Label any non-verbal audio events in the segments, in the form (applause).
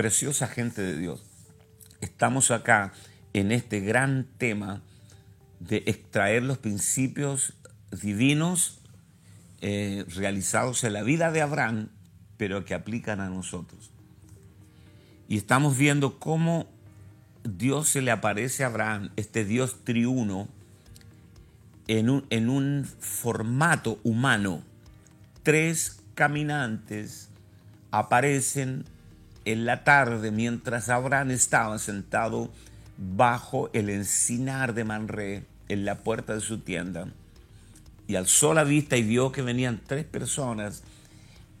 preciosa gente de Dios, estamos acá en este gran tema de extraer los principios divinos eh, realizados en la vida de Abraham, pero que aplican a nosotros. Y estamos viendo cómo Dios se le aparece a Abraham, este Dios triuno, en un, en un formato humano. Tres caminantes aparecen en la tarde mientras Abraham estaba sentado bajo el encinar de Manré en la puerta de su tienda y alzó la vista y vio que venían tres personas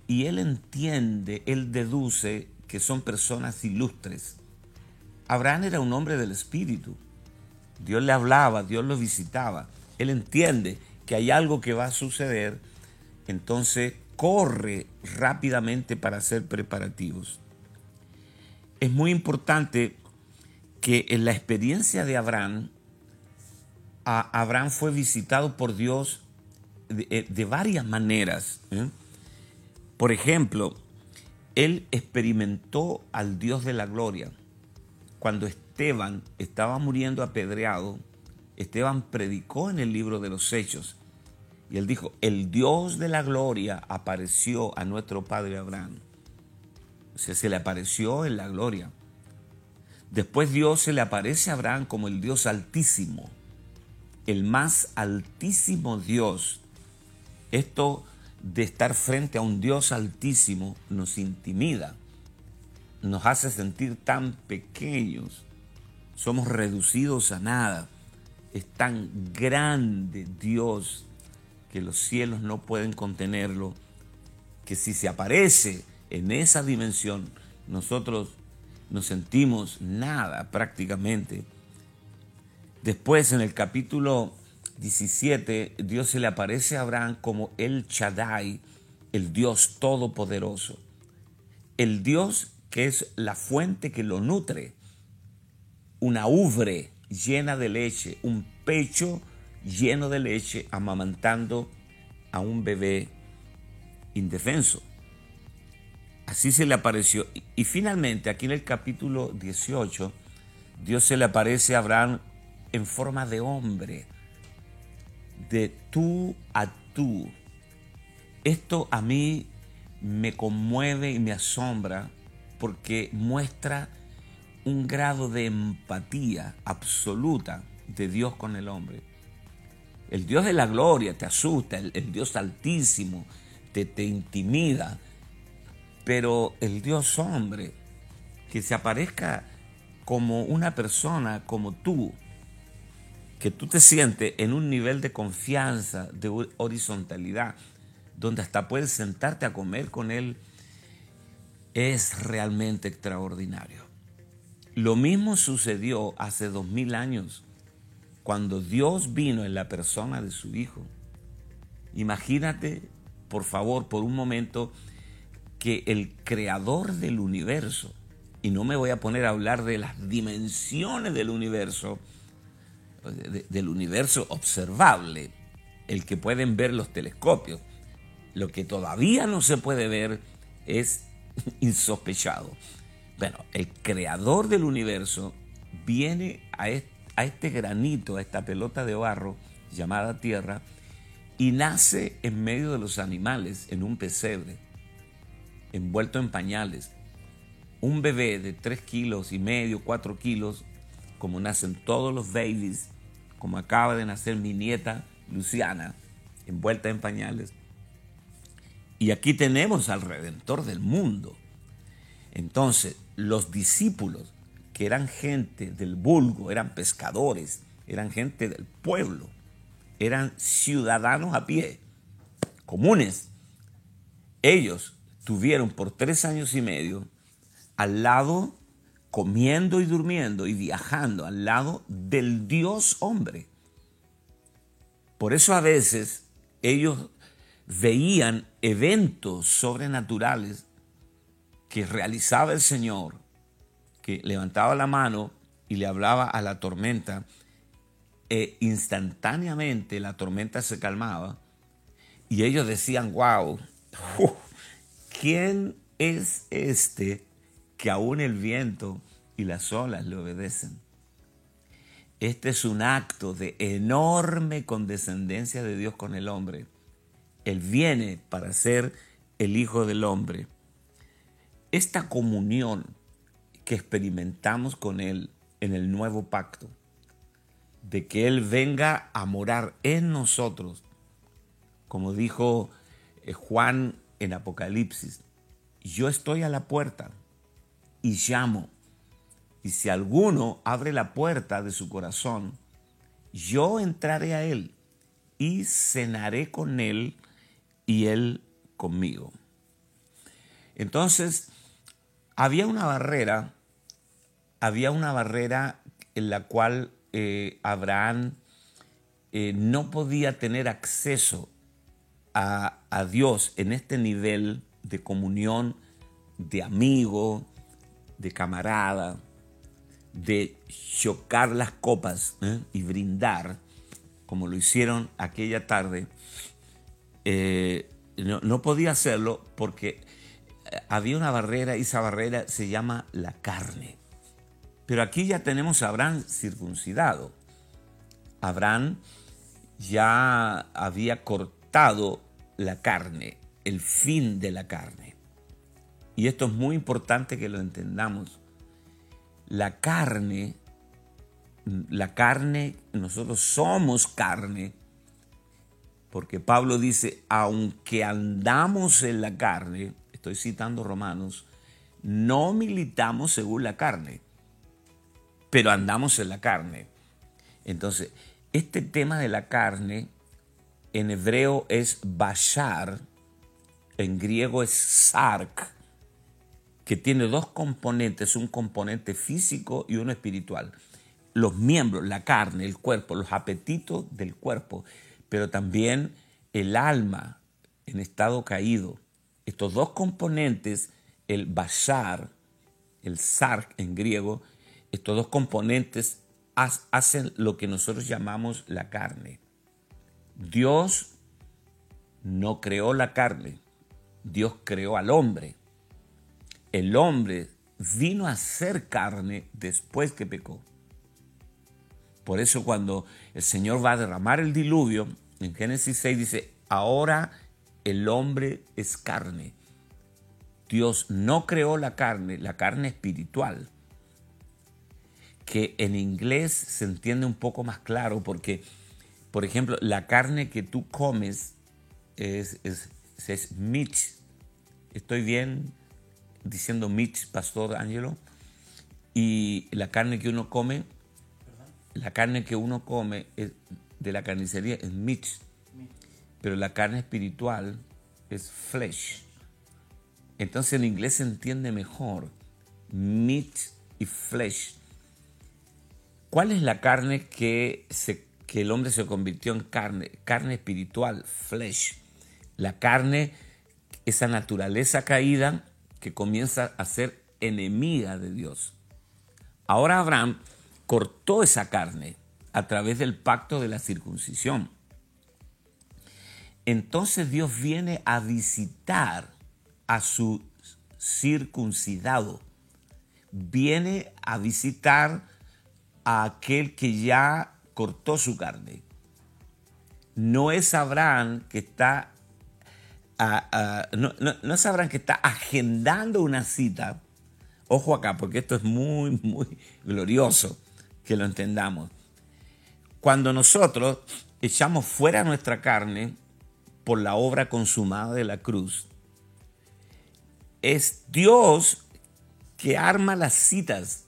y él entiende, él deduce que son personas ilustres. Abraham era un hombre del Espíritu. Dios le hablaba, Dios lo visitaba. Él entiende que hay algo que va a suceder, entonces corre rápidamente para hacer preparativos. Es muy importante que en la experiencia de Abraham, Abraham fue visitado por Dios de, eh, varias maneras. ¿eh? Por ejemplo, él experimentó al Dios de la gloria. Cuando Esteban estaba muriendo apedreado, Esteban predicó en el libro de los Hechos y él dijo, el Dios de la gloria apareció a nuestro padre Abraham. O sea, se le apareció en la gloria. Después Dios se le aparece a Abraham como el Dios altísimo, el más altísimo Dios. Esto de estar frente a un Dios altísimo nos intimida, nos hace sentir tan pequeños, somos reducidos a nada. Es tan grande Dios que los cielos no pueden contenerlo, que si se aparece en esa dimensión, nosotros nos sentimos nada prácticamente. Después en el capítulo 17, Dios se le aparece a Abraham como el Shaddai, el Dios todopoderoso. El Dios que es la fuente que lo nutre. Una ubre llena de leche, un pecho lleno de leche amamantando a un bebé indefenso. Así se le apareció. Y finalmente, aquí en el capítulo 18, Dios se le aparece a Abraham en forma de hombre, de tú a tú. Esto a mí me conmueve y me asombra porque muestra un grado de empatía absoluta de Dios con el hombre. El Dios de la gloria te asusta, el, Dios altísimo te, te intimida, pero el Dios hombre, que se aparezca como una persona como tú, que tú te sientes en un nivel de confianza, de horizontalidad, donde hasta puedes sentarte a comer con Él, es realmente extraordinario. Lo mismo sucedió hace dos mil años, cuando Dios vino en la persona de su Hijo. Imagínate, por favor, por un momento, que el creador del universo, y no me voy a poner a hablar de las dimensiones del universo, del universo observable, el que pueden ver los telescopios, lo que todavía no se puede ver es (laughs) insospechado. Bueno, el creador del universo viene a este, a este granito, a esta pelota de barro llamada tierra, y nace en medio de los animales, en un pesebre envuelto en pañales. Un bebé de 3 kilos y medio, 4 kilos, como nacen todos los babies, como acaba de nacer mi nieta Luciana, envuelta en pañales. Y aquí tenemos al Redentor del mundo. Entonces, los discípulos, que eran gente del vulgo, eran pescadores, eran gente del pueblo, eran ciudadanos a pie, comunes. Ellos tuvieron por tres años y medio al lado, comiendo y durmiendo y viajando al lado del Dios hombre. Por eso a veces ellos veían eventos sobrenaturales que realizaba el Señor, que levantaba la mano y le hablaba a la tormenta, e instantáneamente la tormenta se calmaba y ellos decían, wow, ¿quién es este que aún el viento y las olas le obedecen. Este es un acto de enorme condescendencia de Dios con el hombre. Él viene para ser el Hijo del Hombre. Esta comunión que experimentamos con Él en el nuevo pacto, de que Él venga a morar en nosotros, como dijo eh, Juan en Apocalipsis, yo estoy a la puerta y llamo. Y si alguno abre la puerta de su corazón, yo entraré a él y cenaré con él y él conmigo. Entonces, había una barrera, había una barrera en la cual eh, Abraham eh, no podía tener acceso a, Dios en este nivel de comunión, de amigo, de camarada, de chocar las copas ¿eh? y brindar, como lo hicieron aquella tarde, eh, no, podía hacerlo porque eh, había una barrera y esa barrera se llama la carne. Pero aquí ya tenemos a Abraham circuncidado. Abraham ya había cortado la carne, el fin de la carne. Y esto es muy importante que lo entendamos la carne, la carne, nosotros somos carne, porque Pablo dice, aunque andamos en la carne, estoy citando Romanos, no militamos según la carne, pero andamos en la carne. Entonces, este tema de la carne en hebreo es bashar, en griego es sark, que tiene dos componentes, un componente físico y uno espiritual. Los miembros, la carne, el cuerpo, los apetitos del cuerpo, pero también el alma en estado caído. Estos dos componentes, el bashar, el sark en griego, estos dos componentes hacen lo que nosotros llamamos la carne. Dios no creó la carne, Dios creó al hombre el hombre vino a ser carne después que pecó. Por eso cuando el Señor va a derramar el diluvio, en Génesis 6 dice, ahora el hombre es carne. Dios no creó la carne, la carne espiritual, que en inglés se entiende un poco más claro porque, por ejemplo, la carne que tú comes es, es, es meat. ¿Estoy bien? diciendo Mitch, Pastor Ángelo, y la carne que uno come, la carne que uno come de la carnicería es Mitch, pero la carne espiritual es flesh. Entonces en inglés se entiende mejor meat y flesh. ¿Cuál es la carne que, se, que el hombre se convirtió en carne? Carne espiritual, flesh. La carne, esa naturaleza caída que comienza a ser enemiga de Dios. Ahora Abraham cortó esa carne a través del pacto de la circuncisión. Entonces Dios viene a visitar a su circuncidado. Viene a visitar a aquel que ya cortó su carne. No es Abraham que está no, sabrán que está agendando una cita. Ojo acá, porque esto es muy, muy glorioso que lo entendamos. Cuando nosotros echamos fuera nuestra carne por la obra consumada de la cruz, es Dios que arma las citas.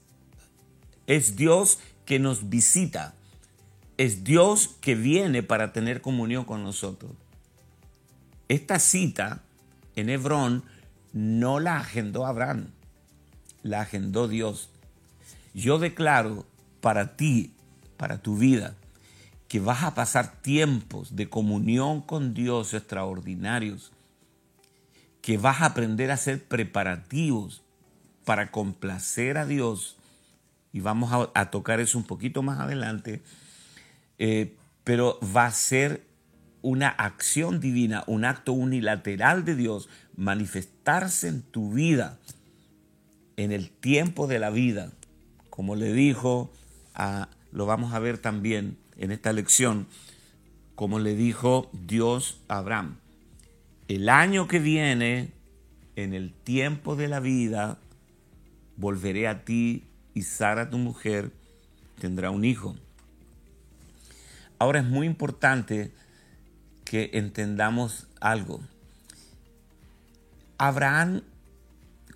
Es Dios que nos visita. Es Dios que viene para tener comunión con nosotros. Esta cita en Hebrón no la agendó Abraham, la agendó Dios. Yo declaro para ti, para tu vida, que vas a pasar tiempos de comunión con Dios extraordinarios, que vas a aprender a ser preparativos para complacer a Dios, y vamos a, tocar eso un poquito más adelante, eh, pero va a ser una acción divina, un acto unilateral de Dios manifestarse en tu vida en el tiempo de la vida, como le dijo a, lo vamos a ver también en esta lección, como le dijo Dios a Abraham. El año que viene, en el tiempo de la vida, volveré a ti y Sara, tu mujer, tendrá un hijo. Ahora es muy importante que entendamos algo. Abraham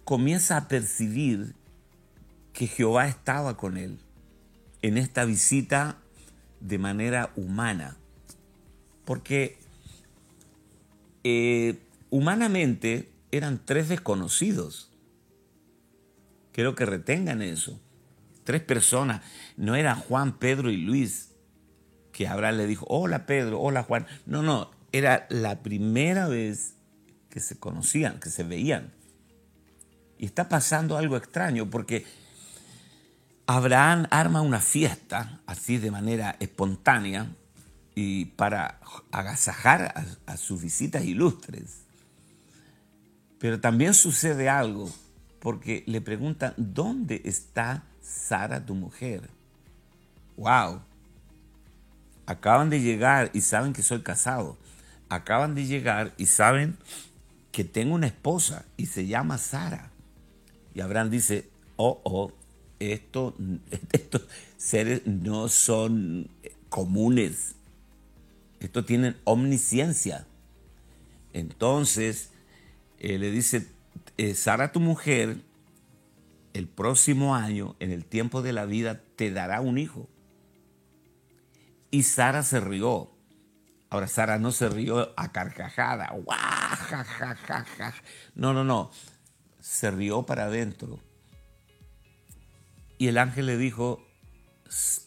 comienza a percibir que Jehová estaba con él en esta visita de manera humana. Porque eh, humanamente eran tres desconocidos. Quiero que retengan eso. Tres personas. No eran Juan, Pedro y Luis. Que Abraham le dijo, hola Pedro, hola Juan. No, no, era la primera vez que se conocían, que se veían. Y está pasando algo extraño porque Abraham arma una fiesta así de manera espontánea y para agasajar a, sus visitas ilustres. Pero también sucede algo porque le preguntan, ¿dónde está Sara, tu mujer? ¡Wow! Acaban de llegar y saben que soy casado. Acaban de llegar y saben que tengo una esposa y se llama Sara. Y Abraham dice, oh, oh, esto, (laughs) estos seres no son comunes. Estos tienen omnisciencia. Entonces, eh, le dice, eh, Sara tu mujer, el próximo año, en el tiempo de la vida, te dará un hijo. Y Sara se rió. Ahora, Sara no se rió a carcajada. No, no, no. Se rió para adentro. Y el ángel le dijo,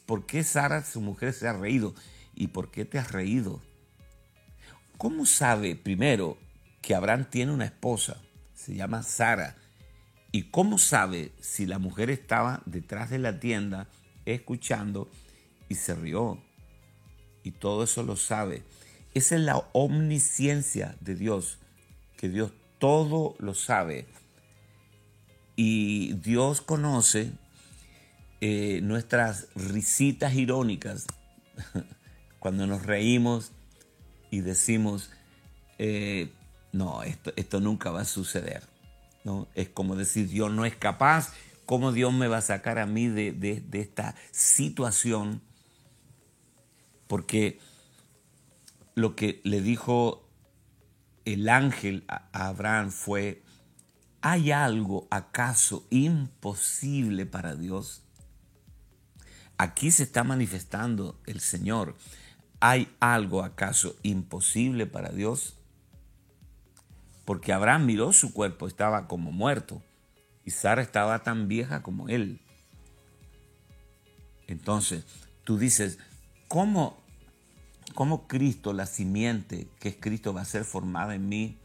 ¿por qué Sara, su mujer, se ha reído? ¿Y por qué te has reído? ¿Cómo sabe, primero, que Abraham tiene una esposa? Se llama Sara. ¿Y cómo sabe si la mujer estaba detrás de la tienda escuchando y se rió? Y todo eso lo sabe. Esa es la omnisciencia de Dios, que Dios todo lo sabe. Y Dios conoce eh, nuestras risitas irónicas (laughs) cuando nos reímos y decimos, eh, no, esto, esto nunca va a suceder. ¿no? Es como decir, Dios no es capaz, ¿cómo Dios me va a sacar a mí de, esta situación? Porque lo que le dijo el ángel a Abraham fue, ¿hay algo acaso imposible para Dios? Aquí se está manifestando el Señor. ¿Hay algo acaso imposible para Dios? porque Abraham miró su cuerpo, estaba como muerto, y Sara estaba tan vieja como él. Entonces, tú dices, ¿cómo, cómo Cristo, la simiente que es Cristo, va a ser formada en mí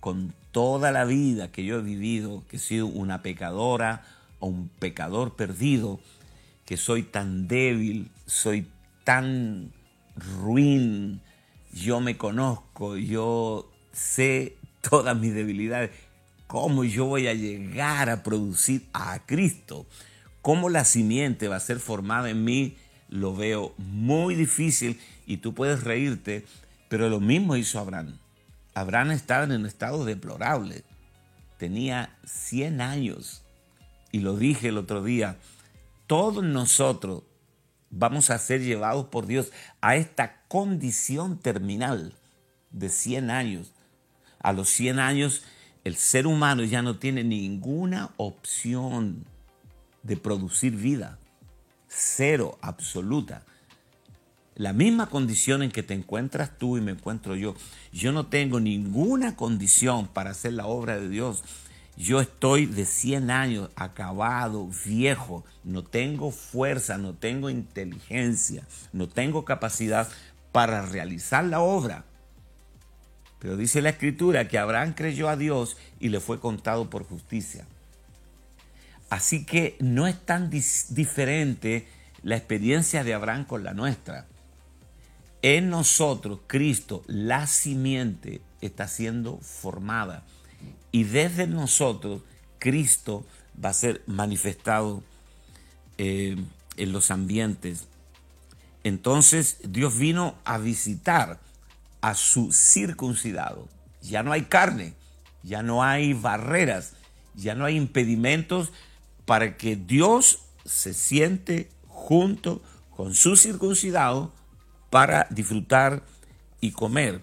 con toda la vida que yo he vivido, que he sido una pecadora o un pecador perdido, que soy tan débil, soy tan ruin, yo me conozco, yo sé todas mis debilidades, ¿cómo yo voy a llegar a producir a Cristo? ¿Cómo la simiente va a ser formada en mí? Lo veo muy difícil y tú puedes reírte, pero lo mismo hizo Abraham. Abraham estaba en un estado deplorable. Tenía 100 años. Y lo dije el otro día, todos nosotros vamos a ser llevados por Dios a esta condición terminal de 100 años a los 100 años el ser humano ya no tiene ninguna opción de producir vida. Cero, absoluta. La misma condición en que te encuentras tú y me encuentro yo. Yo no tengo ninguna condición para hacer la obra de Dios. Yo estoy de 100 años, acabado, viejo, no tengo fuerza, no tengo inteligencia, no tengo capacidad para realizar la obra. Pero dice la escritura que Abraham creyó a Dios y le fue contado por justicia. Así que no es tan diferente la experiencia de Abraham con la nuestra. En nosotros, Cristo, la simiente, está siendo formada. Y desde nosotros, Cristo va a ser manifestado eh, en los ambientes. Entonces Dios vino a visitar a su circuncidado. Ya no hay carne, ya no hay barreras, ya no hay impedimentos para que Dios se siente junto con su circuncidado para disfrutar y comer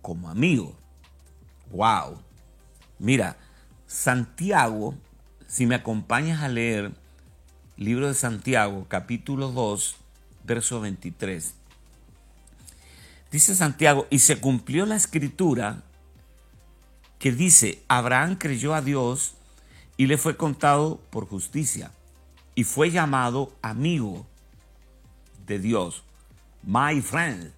como amigo. ¡Wow! Mira, Santiago, si me acompañas a leer libro de Santiago, capítulo 2, verso 23. Dice Santiago, y se cumplió la escritura que dice, Abraham creyó a Dios y le fue contado por justicia y fue llamado amigo de Dios. My friend.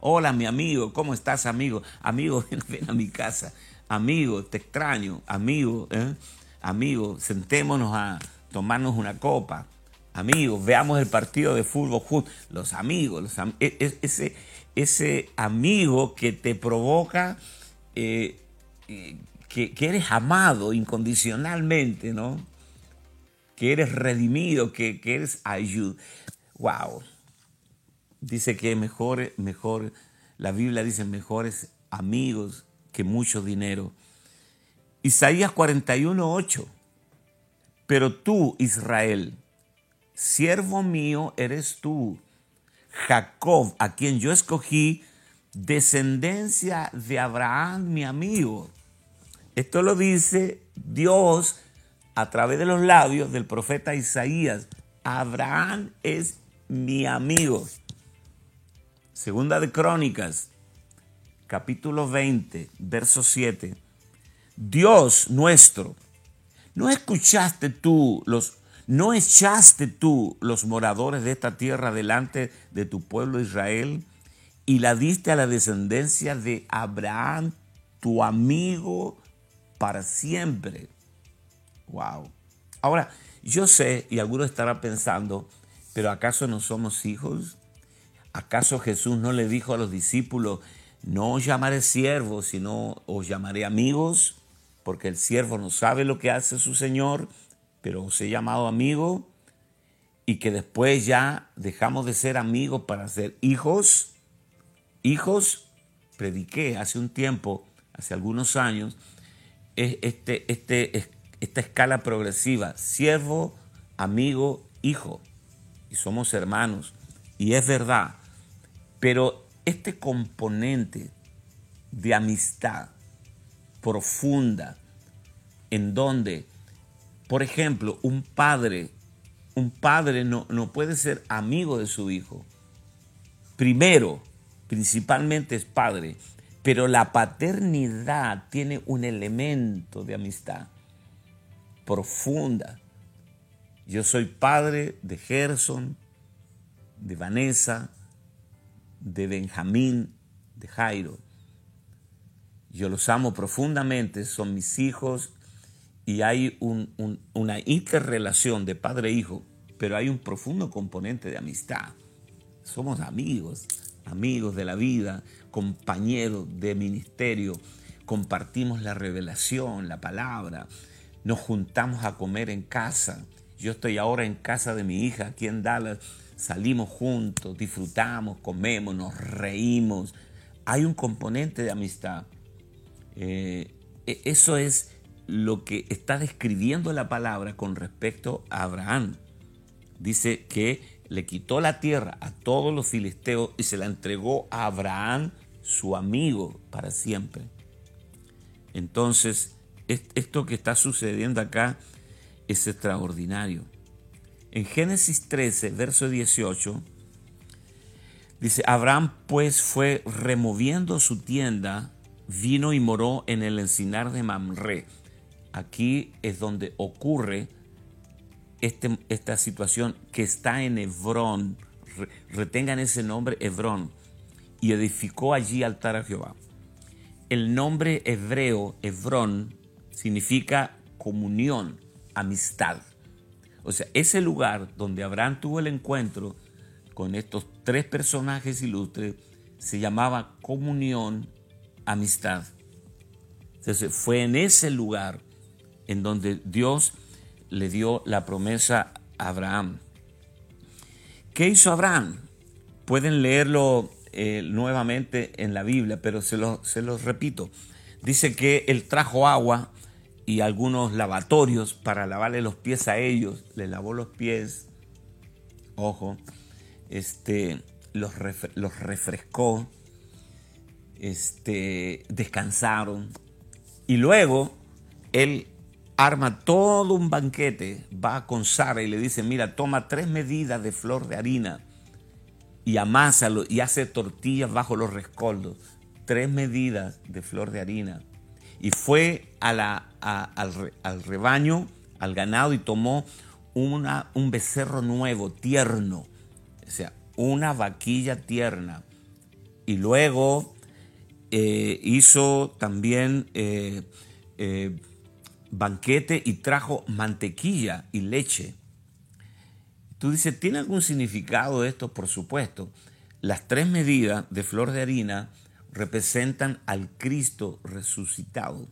Hola mi amigo, ¿cómo estás amigo? Amigo, (laughs) ven a mi casa. Amigo, te extraño. Amigo, ¿eh? amigo, sentémonos a tomarnos una copa. Amigos, veamos el partido de fútbol. Los amigos, e, e, ese, ese amigo que te provoca eh, eh, que, eres amado incondicionalmente, ¿no? Que eres redimido, que, eres ayud. Wow. Dice que mejor, mejor, la Biblia dice mejores amigos que mucho dinero. Isaías 41, 8. Pero tú, Israel, siervo mío eres tú, Jacob, a quien yo escogí, descendencia de Abraham, mi amigo. Esto lo dice Dios a través de los labios del profeta Isaías. Abraham es mi amigo. Segunda de Crónicas, capítulo 20, verso 7. Dios nuestro, ¿no escuchaste tú los ¿No echaste tú los moradores de esta tierra delante de tu pueblo Israel y la diste a la descendencia de Abraham, tu amigo, para siempre? Wow. Ahora, yo sé, y algunos estarán pensando, pero ¿acaso no somos hijos? ¿Acaso Jesús no le dijo a los discípulos, no os llamaré siervos, sino os llamaré amigos? Porque el siervo no sabe lo que hace su Señor pero os he llamado amigo y que después ya dejamos de ser amigos para ser hijos. Hijos, prediqué hace un tiempo, hace algunos años, este, este, esta escala progresiva, siervo, amigo, hijo. Y somos hermanos. Y es verdad. Pero este componente de amistad profunda, en donde por ejemplo, un padre, un padre no, no puede ser amigo de su hijo. Primero, principalmente es padre, pero la paternidad tiene un elemento de amistad profunda. Yo soy padre de Gerson, de Vanessa, de Benjamín, de Jairo. Yo los amo profundamente, son mis hijos y hay una interrelación de padre e hijo, pero hay un profundo componente de amistad. Somos amigos, amigos de la vida, compañeros de ministerio, compartimos la revelación, la palabra, nos juntamos a comer en casa. Yo estoy ahora en casa de mi hija aquí en Dallas, salimos juntos, disfrutamos, comemos, nos reímos. Hay un componente de amistad. Eh, e, eso es lo que está describiendo la palabra con respecto a Abraham. Dice que le quitó la tierra a todos los filisteos y se la entregó a Abraham, su amigo, para siempre. Entonces, esto que está sucediendo acá es extraordinario. En Génesis 13, verso 18, dice, Abraham pues fue removiendo su tienda, vino y moró en el encinar de Mamre Aquí es donde ocurre este, esta situación que está en Hebrón. Retengan ese nombre Hebrón. Y edificó allí altar a Jehová. El nombre hebreo Hebrón significa comunión, amistad. O sea, ese lugar donde Abraham tuvo el encuentro con estos tres personajes ilustres se llamaba comunión, amistad. Entonces fue en ese lugar en donde Dios le dio la promesa a Abraham. ¿Qué hizo Abraham? Pueden leerlo eh, nuevamente en la Biblia, pero se los se repito. Dice que él trajo agua y algunos lavatorios para lavarle los pies a ellos. Le lavó los pies, ojo, este, los, los refrescó, este, descansaron. Y luego él arma todo un banquete, va con Sara y le dice, mira, toma tres medidas de flor de harina y amásalo y hace tortillas bajo los rescoldos. Tres medidas de flor de harina. Y fue a la, al, rebaño, al ganado y tomó una, un becerro nuevo, tierno. O sea, una vaquilla tierna. Y luego eh, hizo también... Eh, eh, banquete y trajo mantequilla y leche. Tú dices, ¿tiene algún significado esto? Por supuesto. Las tres medidas de flor de harina representan al Cristo resucitado.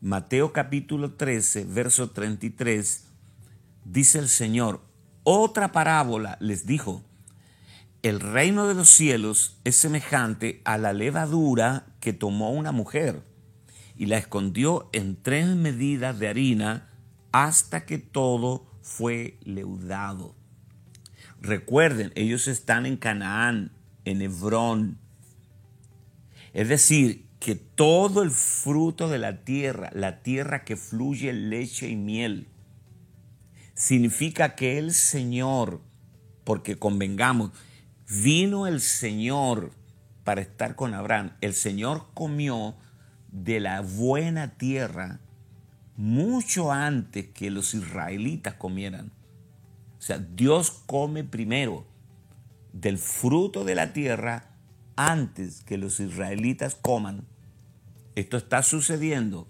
Mateo capítulo 13, verso 33, dice el Señor, otra parábola les dijo, el reino de los cielos es semejante a la levadura que tomó una mujer y la escondió en tres medidas de harina hasta que todo fue leudado. Recuerden, ellos están en Canaán, en Hebrón. Es decir, que todo el fruto de la tierra, la tierra que fluye leche y miel, significa que el Señor, porque convengamos, vino el Señor para estar con Abraham. El Señor comió de la buena tierra mucho antes que los israelitas comieran. O sea, Dios come primero del fruto de la tierra antes que los israelitas coman. Esto está sucediendo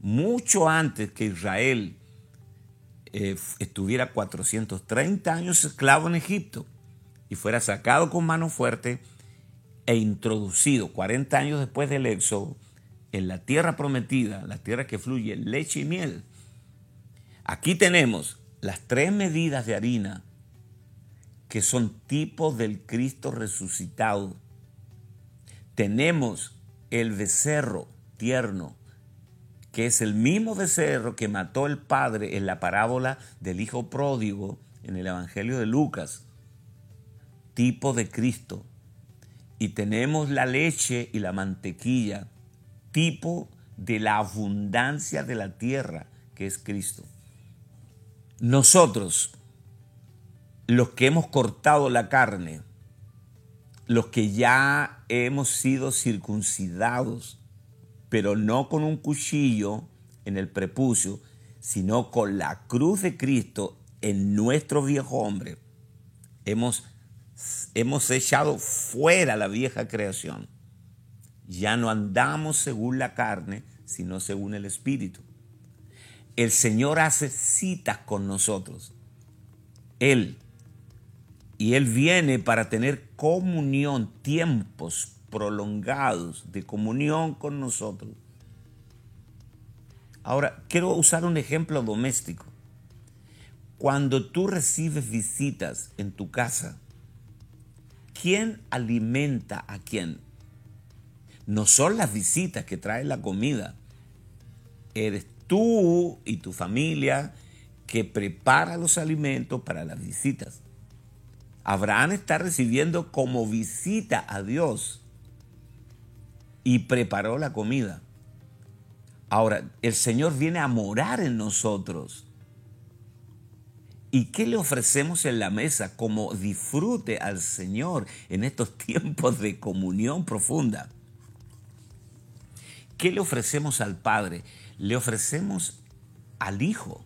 mucho antes que Israel eh, estuviera 430 años esclavo en Egipto y fuera sacado con mano fuerte e introducido 40 años después del éxodo en la tierra prometida, la tierra que fluye leche y miel, aquí tenemos las tres medidas de harina que son tipos del Cristo resucitado. Tenemos el becerro tierno, que es el mismo becerro que mató el Padre en la parábola del Hijo Pródigo en el Evangelio de Lucas, tipo de Cristo. Y tenemos la leche y la mantequilla, tipo de la abundancia de la tierra que es Cristo. Nosotros, los que hemos cortado la carne, los que ya hemos sido circuncidados, pero no con un cuchillo en el prepucio, sino con la cruz de Cristo en nuestro viejo hombre, hemos, hemos echado fuera la vieja creación ya no andamos según la carne, sino según el Espíritu. El Señor hace citas con nosotros. Él. Y Él viene para tener comunión, tiempos prolongados de comunión con nosotros. Ahora, quiero usar un ejemplo doméstico. Cuando tú recibes visitas en tu casa, ¿quién alimenta a quién? No son las visitas que traen la comida. Eres tú y tu familia que prepara los alimentos para las visitas. Abraham está recibiendo como visita a Dios y preparó la comida. Ahora, el Señor viene a morar en nosotros. ¿Y qué le ofrecemos en la mesa como disfrute al Señor en estos tiempos de comunión profunda? ¿Qué le ofrecemos al Padre? Le ofrecemos al Hijo.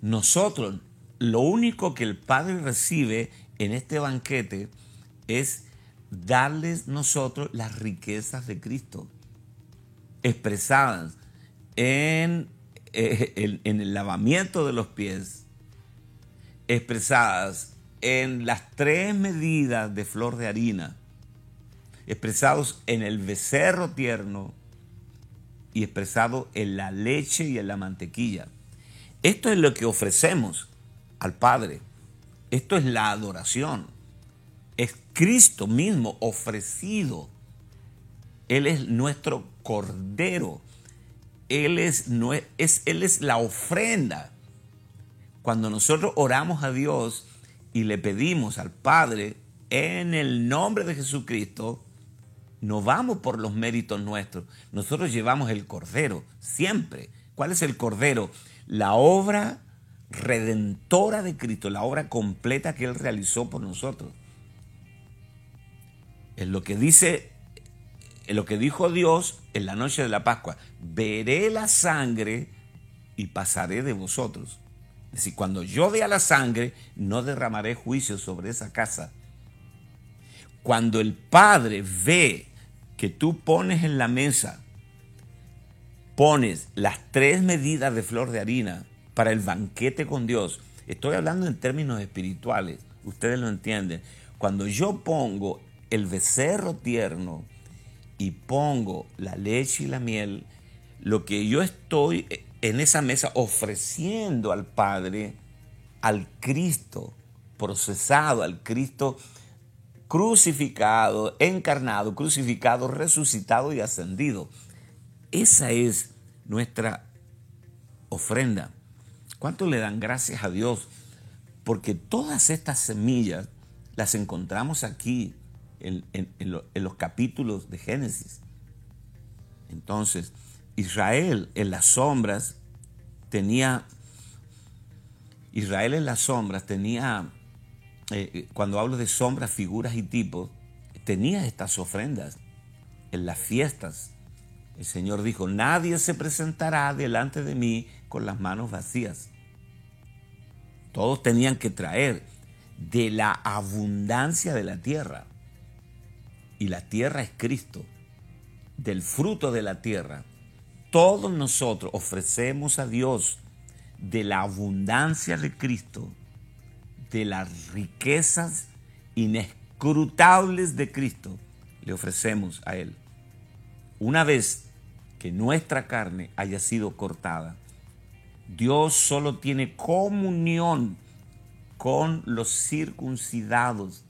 Nosotros, lo único que el Padre recibe en este banquete es darles nosotros las riquezas de Cristo, expresadas en, eh, en el lavamiento de los pies, expresadas en las tres medidas de flor de harina, expresados en el becerro tierno, y expresado en la leche y en la mantequilla. Esto es lo que ofrecemos al Padre. Esto es la adoración. Es Cristo mismo ofrecido. Él es nuestro Cordero. Él es, es, Él es la ofrenda. Cuando nosotros oramos a Dios y le pedimos al Padre en el nombre de Jesucristo, no vamos por los méritos nuestros. Nosotros llevamos el Cordero, siempre. ¿Cuál es el Cordero? La obra redentora de Cristo, la obra completa que Él realizó por nosotros. Es lo que dice, es lo que dijo Dios en la noche de la Pascua. Veré la sangre y pasaré de vosotros. Es decir, cuando yo vea la sangre, no derramaré juicio sobre esa casa. Cuando el Padre ve que tú pones en la mesa, pones las tres medidas de flor de harina para el banquete con Dios, estoy hablando en términos espirituales, ustedes lo entienden. Cuando yo pongo el becerro tierno y pongo la leche y la miel, lo que yo estoy en esa mesa ofreciendo al Padre, al Cristo procesado, al Cristo crucificado, encarnado, crucificado, resucitado y ascendido. Esa es nuestra ofrenda. ¿Cuánto le dan gracias a Dios? Porque todas estas semillas las encontramos aquí en, los capítulos de Génesis. Entonces, Israel en las sombras tenía, Israel en las sombras tenía eh, eh, cuando hablo de sombras, figuras y tipos, tenía estas ofrendas en las fiestas. El Señor dijo, nadie se presentará delante de mí con las manos vacías. Todos tenían que traer de la abundancia de la tierra. Y la tierra es Cristo. Del fruto de la tierra. Todos nosotros ofrecemos a Dios de la abundancia de Cristo de las riquezas inescrutables de Cristo le ofrecemos a Él. Una vez que nuestra carne haya sido cortada, Dios solo tiene comunión con los circuncidados.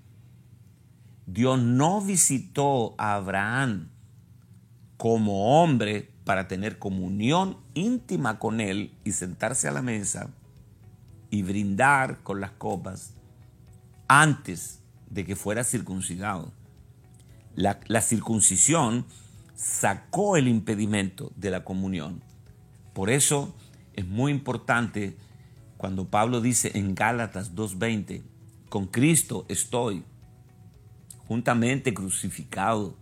Dios no visitó a Abraham como hombre para tener comunión íntima con él y sentarse a la mesa y brindar con las copas antes de que fuera circuncidado. La, circuncisión sacó el impedimento de la comunión. Por eso es muy importante cuando Pablo dice en Gálatas 2.20, con Cristo estoy juntamente crucificado.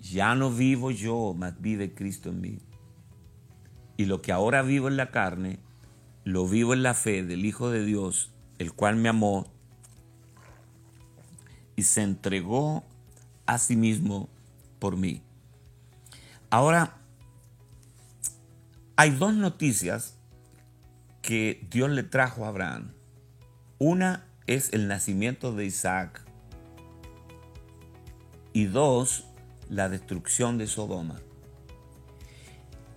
Ya no vivo yo, mas vive Cristo en mí. Y lo que ahora vivo en la carne, lo vivo en la fe del Hijo de Dios, el cual me amó y se entregó a sí mismo por mí. Ahora, hay dos noticias que Dios le trajo a Abraham. Una es el nacimiento de Isaac y dos, la destrucción de Sodoma.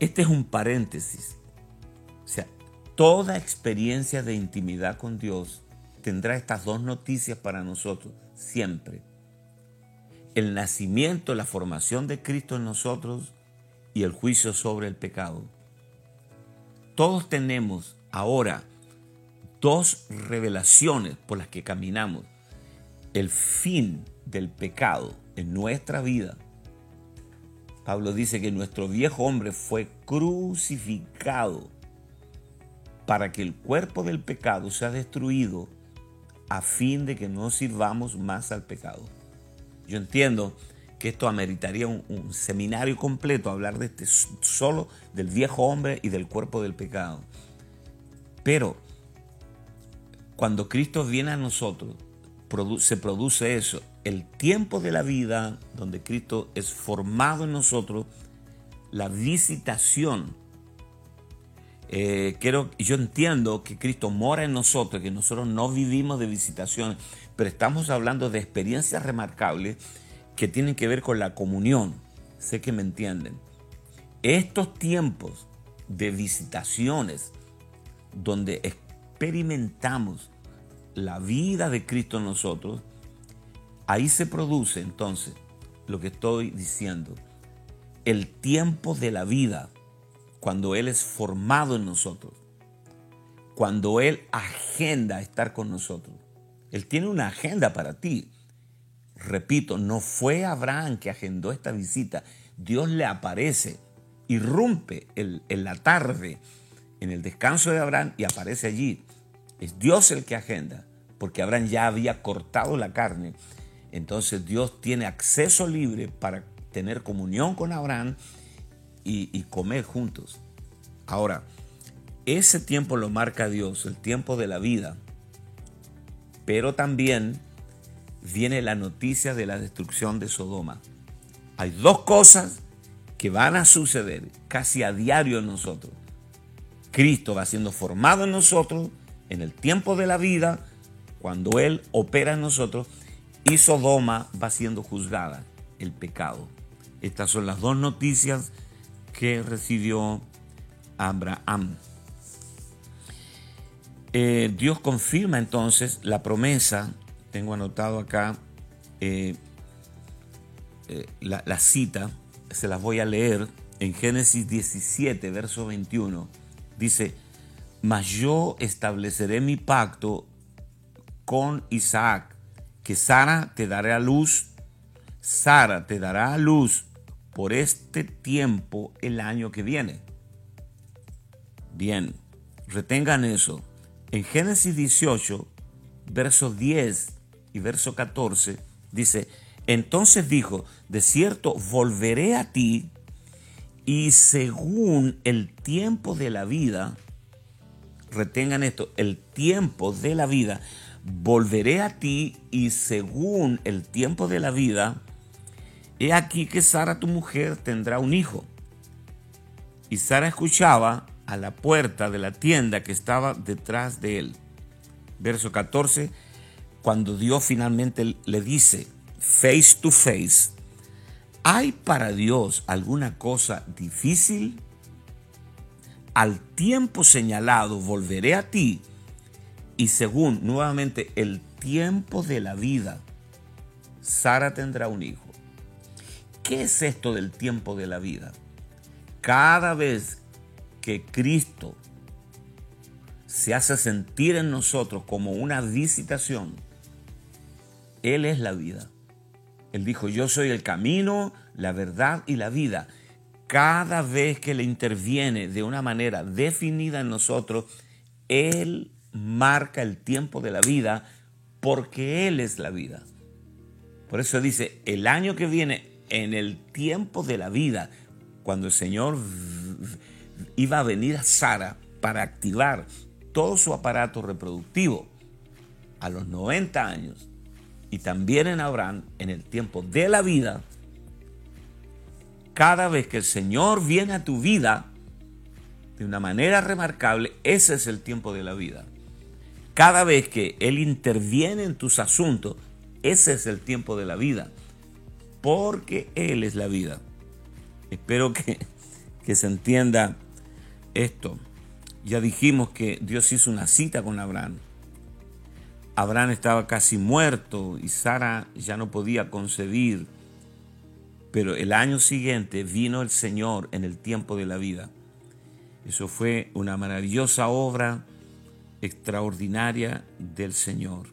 Este es un paréntesis. O sea, Toda experiencia de intimidad con Dios tendrá estas dos noticias para nosotros, siempre. El nacimiento, la formación de Cristo en nosotros y el juicio sobre el pecado. Todos tenemos ahora dos revelaciones por las que caminamos. El fin del pecado en nuestra vida. Pablo dice que nuestro viejo hombre fue crucificado para que el cuerpo del pecado sea destruido a fin de que no sirvamos más al pecado. Yo entiendo que esto ameritaría un, seminario completo, hablar de este solo del viejo hombre y del cuerpo del pecado. Pero cuando Cristo viene a nosotros, se produce eso. El tiempo de la vida donde Cristo es formado en nosotros, la visitación eh, quiero, yo entiendo que Cristo mora en nosotros, que nosotros no vivimos de visitaciones, pero estamos hablando de experiencias remarcables que tienen que ver con la comunión. Sé que me entienden. Estos tiempos de visitaciones donde experimentamos la vida de Cristo en nosotros, ahí se produce entonces lo que estoy diciendo. El tiempo de la vida, cuando Él es formado en nosotros, cuando Él agenda estar con nosotros. Él tiene una agenda para ti. Repito, no fue Abraham que agendó esta visita. Dios le aparece, irrumpe en la tarde, en el descanso de Abraham y aparece allí. Es Dios el que agenda, porque Abraham ya había cortado la carne. Entonces Dios tiene acceso libre para tener comunión con Abraham y, y comer juntos. Ahora, ese tiempo lo marca Dios, el tiempo de la vida. Pero también viene la noticia de la destrucción de Sodoma. Hay dos cosas que van a suceder casi a diario en nosotros. Cristo va siendo formado en nosotros en el tiempo de la vida, cuando Él opera en nosotros, y Sodoma va siendo juzgada, el pecado. Estas son las dos noticias que recibió Abraham. Eh, Dios confirma entonces la promesa, tengo anotado acá eh, eh, la, cita, se las voy a leer en Génesis 17, verso 21. Dice, mas yo estableceré mi pacto con Isaac, que Sara te dará a luz, Sara te dará a luz por este tiempo el año que viene. Bien, retengan eso. En Génesis 18, versos 10 y verso 14, dice, entonces dijo, de cierto, volveré a ti y según el tiempo de la vida, retengan esto, el tiempo de la vida, volveré a ti y según el tiempo de la vida, he aquí que Sara tu mujer tendrá un hijo. Y Sara escuchaba a la puerta de la tienda que estaba detrás de él. Verso 14, cuando Dios finalmente le dice, face to face, ¿hay para Dios alguna cosa difícil? Al tiempo señalado volveré a ti y según nuevamente el tiempo de la vida, Sara tendrá un hijo. ¿Qué es esto del tiempo de la vida? Cada vez que Cristo se hace sentir en nosotros como una visitación, Él es la vida. Él dijo, yo soy el camino, la verdad y la vida. Cada vez que le interviene de una manera definida en nosotros, Él marca el tiempo de la vida porque Él es la vida. Por eso dice, el año que viene, en el tiempo de la vida, cuando el Señor iba a venir a Sara para activar todo su aparato reproductivo a los 90 años y también en Abraham en el tiempo de la vida, cada vez que el Señor viene a tu vida de una manera remarcable, ese es el tiempo de la vida. Cada vez que Él interviene en tus asuntos, ese es el tiempo de la vida, porque Él es la vida. Espero que, que se entienda esto. Ya dijimos que Dios hizo una cita con Abraham. Abraham estaba casi muerto y Sara ya no podía concebir. Pero el año siguiente vino el Señor en el tiempo de la vida. Eso fue una maravillosa obra extraordinaria del Señor.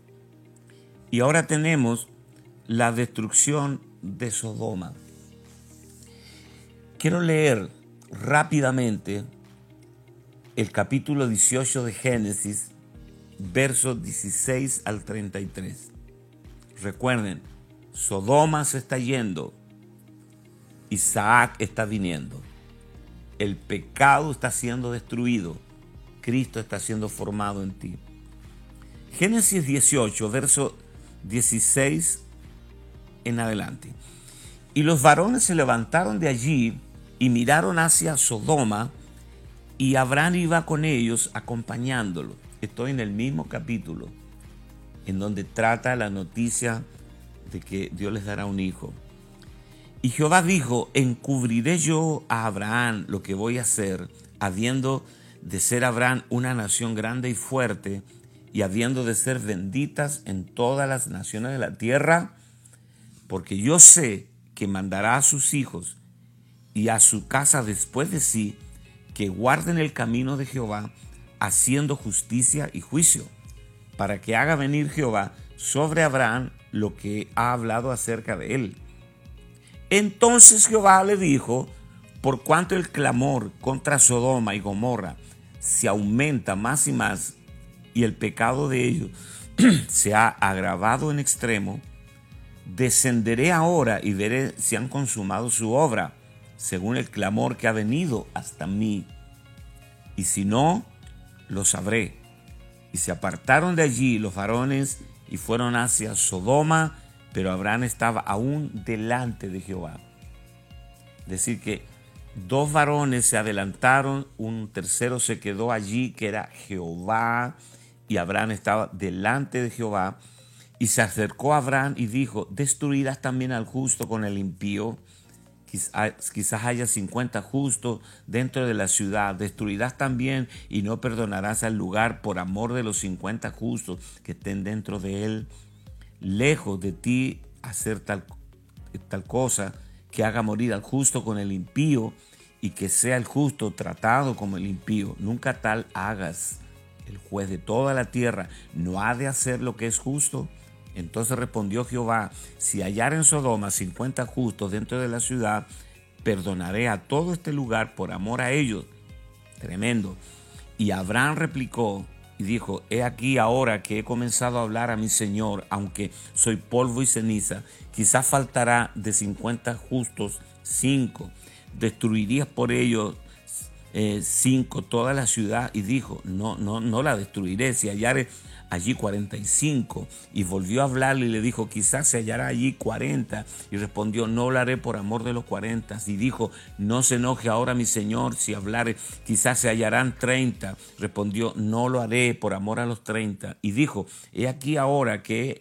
Y ahora tenemos la destrucción de Sodoma. Quiero leer rápidamente el capítulo 18 de Génesis, versos 16 al 33. Recuerden, Sodoma se está yendo, Isaac está viniendo, el pecado está siendo destruido, Cristo está siendo formado en ti. Génesis 18, verso 16 en adelante. Y los varones se levantaron de allí y miraron hacia Sodoma, y Abraham iba con ellos acompañándolo. Estoy en el mismo capítulo en donde trata la noticia de que Dios les dará un hijo. Y Jehová dijo, encubriré yo a Abraham lo que voy a hacer, habiendo de ser Abraham una nación grande y fuerte, y habiendo de ser benditas en todas las naciones de la tierra, porque yo sé que mandará a sus hijos y a su casa después de sí, que guarden el camino de Jehová, haciendo justicia y juicio, para que haga venir Jehová sobre Abraham lo que ha hablado acerca de él. Entonces Jehová le dijo, por cuanto el clamor contra Sodoma y Gomorra se aumenta más y más, y el pecado de ellos (clears throat) se ha agravado en extremo, descenderé ahora y veré si han consumado su obra, según el clamor que ha venido hasta mí. Y si no, lo sabré. Y se apartaron de allí los varones y fueron hacia Sodoma, pero Abraham estaba aún delante de Jehová. Es decir, que dos varones se adelantaron, un tercero se quedó allí, que era Jehová, y Abraham estaba delante de Jehová. Y se acercó a Abraham y dijo, ¿destruirás también al justo con el impío? Quizás haya 50 justos dentro de la ciudad. Destruirás también y no perdonarás al lugar por amor de los 50 justos que estén dentro de él. Lejos de ti hacer tal, tal cosa que haga morir al justo con el impío y que sea el justo tratado como el impío. Nunca tal hagas. El juez de toda la tierra no ha de hacer lo que es justo entonces respondió Jehová, si hallar en Sodoma cincuenta justos dentro de la ciudad, perdonaré a todo este lugar por amor a ellos. Tremendo. Y Abraham replicó y dijo, he aquí ahora que he comenzado a hablar a mi Señor, aunque soy polvo y ceniza, quizás faltará de cincuenta justos cinco. Destruirías por ellos eh, cinco toda la ciudad y dijo, no, no, no la destruiré. Si hallare allí 45 y volvió a hablarle y le dijo, quizás se hallará allí 40 y respondió, no lo haré por amor de los 40 y dijo, no se enoje ahora mi señor si hablare, quizás se hallarán 30 respondió, no lo haré por amor a los 30 y dijo, he aquí ahora que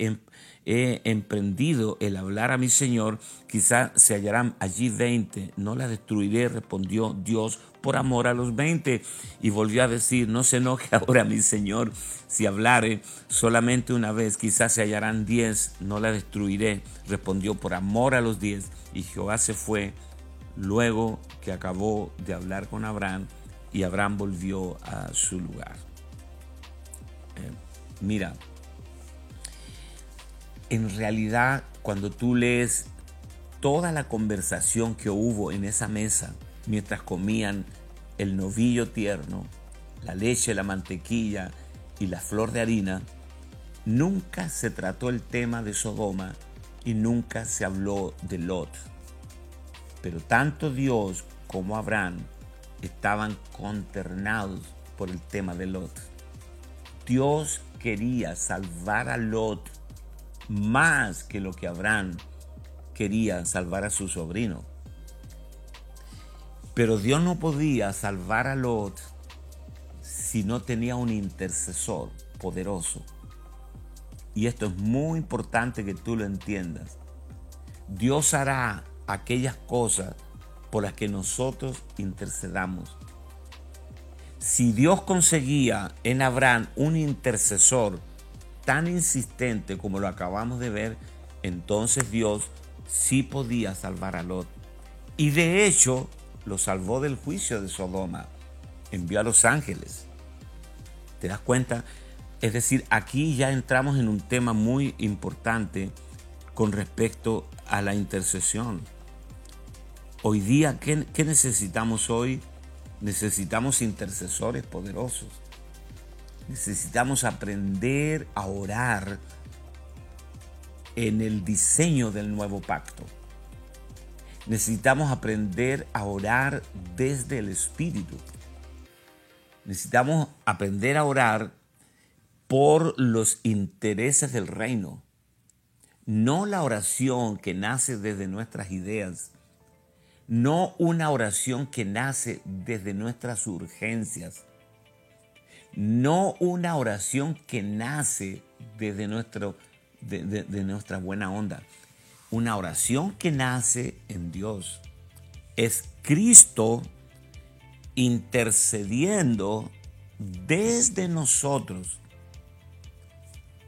he emprendido el hablar a mi Señor, quizás se hallarán allí 20, no la destruiré, respondió Dios por amor a los 20. Y volvió a decir, no se enoje (laughs) ahora mi Señor, si hablare solamente una vez, quizás se hallarán 10, no la destruiré, respondió por amor a los 10. Y Jehová se fue luego que acabó de hablar con Abraham y Abraham volvió a su lugar. Eh, mira, en realidad cuando tú lees toda la conversación que hubo en esa mesa mientras comían el novillo tierno, la leche, la mantequilla y la flor de harina, nunca se trató el tema de Sodoma y nunca se habló de Lot. Pero tanto Dios como Abraham estaban conternados por el tema de Lot. Dios quería salvar a Lot más que lo que Abraham quería salvar a su sobrino. Pero Dios no podía salvar a Lot si no tenía un intercesor poderoso. Y esto es muy importante que tú lo entiendas. Dios hará aquellas cosas por las que nosotros intercedamos. Si Dios conseguía en Abraham un intercesor tan insistente como lo acabamos de ver, entonces Dios sí podía salvar a Lot. Y de hecho lo salvó del juicio de Sodoma. Envió a los ángeles. ¿Te das cuenta? Es decir, aquí ya entramos en un tema muy importante con respecto a la intercesión. Hoy día, ¿qué, qué necesitamos hoy? Necesitamos intercesores poderosos necesitamos aprender a orar en el diseño del nuevo pacto. Necesitamos aprender a orar desde el Espíritu. Necesitamos aprender a orar por los intereses del reino. No la oración que nace desde nuestras ideas. No una oración que nace desde nuestras urgencias no una oración que nace desde nuestro, de, nuestra buena onda. Una oración que nace en Dios. Es Cristo intercediendo desde nosotros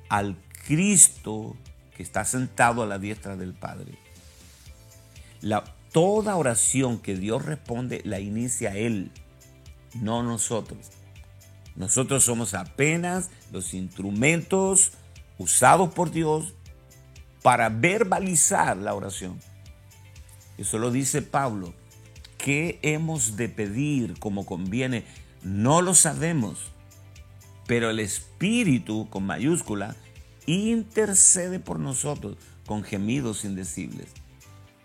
al Cristo que está sentado a la diestra del Padre. La, toda oración que Dios responde la inicia Él, no nosotros. Nosotros somos apenas los instrumentos usados por Dios para verbalizar la oración. Eso lo dice Pablo. ¿Qué hemos de pedir como conviene? No lo sabemos, pero el Espíritu, con mayúscula, intercede por nosotros con gemidos indecibles.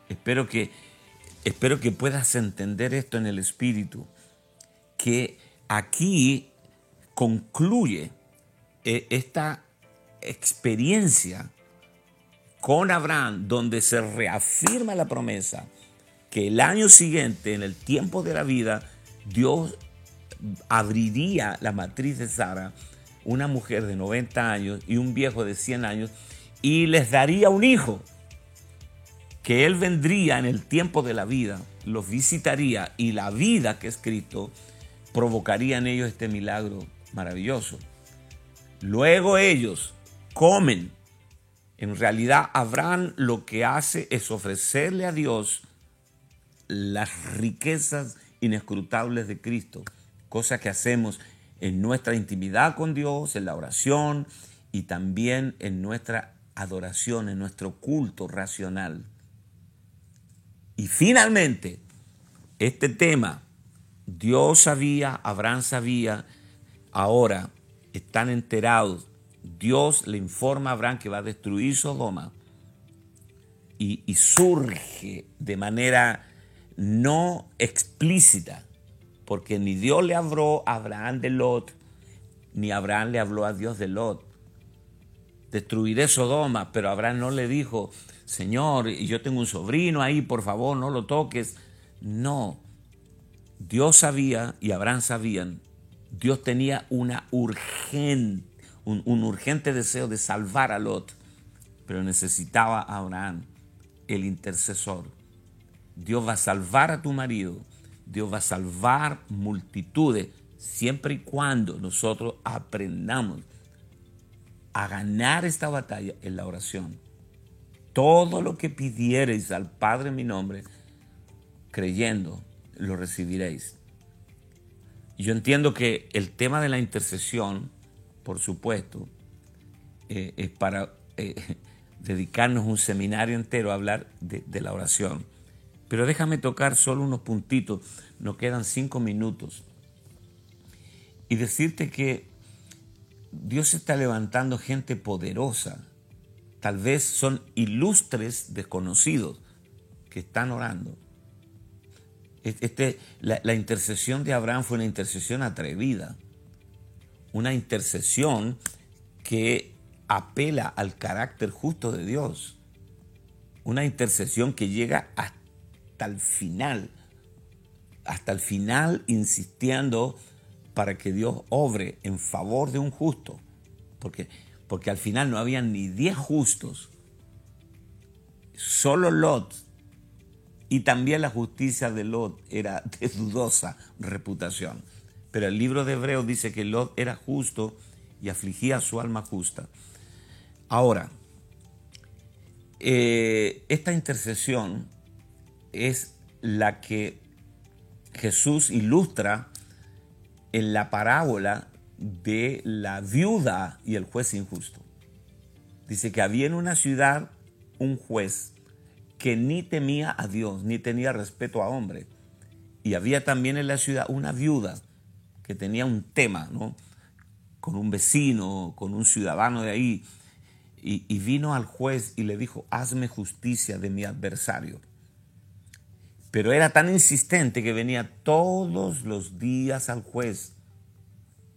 Espero que, espero que puedas entender esto en el Espíritu, que aquí concluye eh, esta experiencia con Abraham, donde se reafirma la promesa que el año siguiente, en el tiempo de la vida, Dios abriría la matriz de Sara, una mujer de 90 años y un viejo de 100 años, y les daría un hijo, que él vendría en el tiempo de la vida, los visitaría y la vida que es Cristo provocaría en ellos este milagro maravilloso. Luego ellos comen. En realidad Abraham lo que hace es ofrecerle a Dios las riquezas inescrutables de Cristo, cosa que hacemos en nuestra intimidad con Dios, en la oración y también en nuestra adoración, en nuestro culto racional. Y finalmente, este tema, Dios sabía, Abraham sabía, ahora están enterados. Dios le informa a Abraham que va a destruir Sodoma y, surge de manera no explícita, porque ni Dios le habló a Abraham de Lot, ni Abraham le habló a Dios de Lot. Destruiré Sodoma, pero Abraham no le dijo, Señor, yo tengo un sobrino ahí, por favor, no lo toques. No, Dios sabía y Abraham sabían, Dios tenía una urgente, un, urgente deseo de salvar a Lot, pero necesitaba a Abraham, el intercesor Dios va a salvar a tu marido, Dios va a salvar multitudes, siempre y cuando nosotros aprendamos a ganar esta batalla en la oración. Todo lo que pidiereis al Padre en mi nombre, creyendo, lo recibiréis. Yo entiendo que el tema de la intercesión, por supuesto, eh, es para eh, (laughs) dedicarnos un seminario entero a hablar de la oración. Pero déjame tocar solo unos puntitos, nos quedan cinco minutos. Y decirte que Dios está levantando gente poderosa. Tal vez son ilustres desconocidos que están orando. Este, la, la intercesión de Abraham fue una intercesión atrevida. Una intercesión que apela al carácter justo de Dios. Una intercesión que llega hasta el final, hasta el final insistiendo para que Dios obre en favor de un justo, porque, porque al final no habían ni diez justos, solo Lot, y también la justicia de Lot era de dudosa reputación. Pero el libro de Hebreos dice que Lot era justo y afligía su alma justa. Ahora, eh, esta intercesión es la que Jesús ilustra en la parábola de la viuda y el juez injusto. Dice que había en una ciudad un juez que ni temía a Dios, ni tenía respeto a hombre. Y había también en la ciudad una viuda que tenía un tema, ¿no? Con un vecino, con un ciudadano de ahí. Y, y vino al juez y le dijo, hazme justicia de mi adversario. Pero era tan insistente que venía todos los días al juez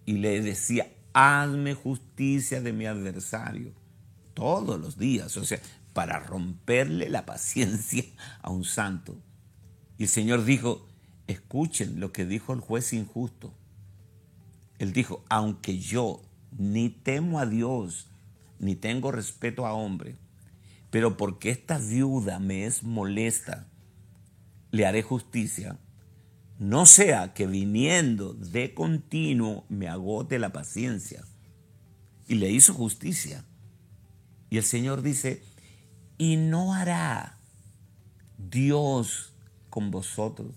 y le decía, hazme justicia de mi adversario. Todos los días, o sea, para romperle la paciencia a un santo. Y el Señor dijo, escuchen lo que dijo el juez injusto. Él dijo, aunque yo ni temo a Dios, ni tengo respeto a hombre, Pero porque esta viuda me es molesta, le haré justicia. No sea que viniendo de continuo me agote la paciencia. Y le hizo justicia. Y el Señor dice, y no hará Dios con vosotros,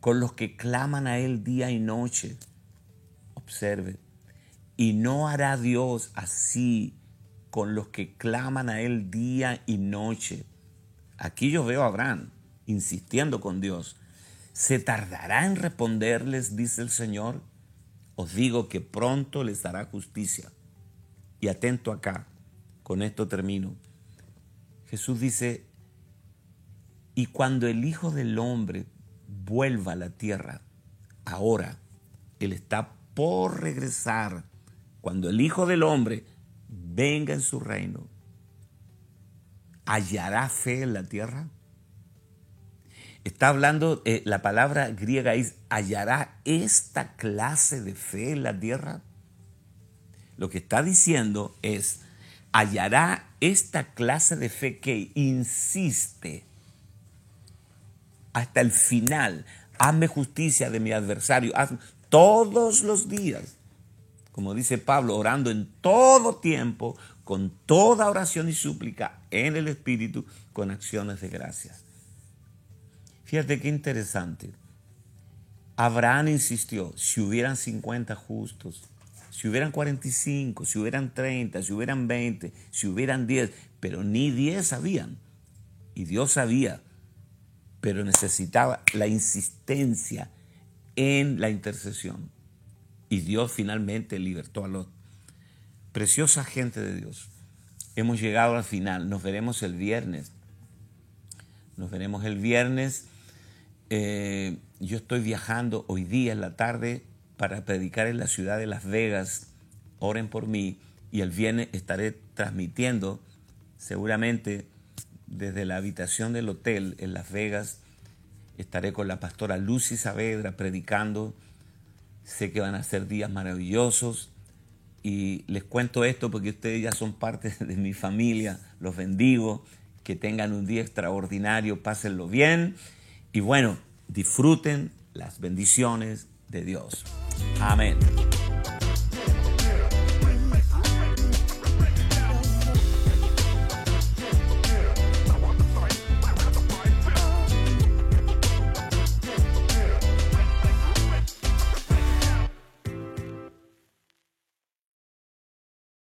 con los que claman a Él día y noche. Observe, y no hará Dios así con los que claman a Él día y noche. Aquí yo veo a Abraham insistiendo con Dios. ¿Se tardará en responderles, dice el Señor? Os digo que pronto les dará justicia. Y atento acá, con esto termino. Jesús dice, y cuando el Hijo del Hombre vuelva a la tierra, ahora Él está por regresar, cuando el Hijo del Hombre venga en su reino, ¿hallará fe en la tierra? Está hablando, eh, la palabra griega es, ¿hallará esta clase de fe en la tierra? Lo que está diciendo es, hallará esta clase de fe que insiste hasta el final. Hazme justicia de mi adversario. Todos los días como dice Pablo, orando en todo tiempo, con toda oración y súplica en el Espíritu, con acciones de gracias. Fíjate qué interesante. Abraham insistió, si hubieran 50 justos, si hubieran 45, si hubieran 30, si hubieran 20, si hubieran 10, pero ni 10 sabían. Y Dios sabía, pero necesitaba la insistencia en la intercesión. Y Dios finalmente libertó a Lot. Preciosa gente de Dios. Hemos llegado al final. Nos veremos el viernes. Nos veremos el viernes. Eh, yo estoy viajando hoy día en la tarde para predicar en la ciudad de Las Vegas. Oren por mí. Y el viernes estaré transmitiendo seguramente desde la habitación del hotel en Las Vegas. Estaré con la pastora Lucy Saavedra predicando Sé que van a ser días maravillosos y les cuento esto porque ustedes ya son parte (laughs) de mi familia. Los bendigo, que tengan un día extraordinario, pásenlo bien y bueno, disfruten las bendiciones de Dios. Amén.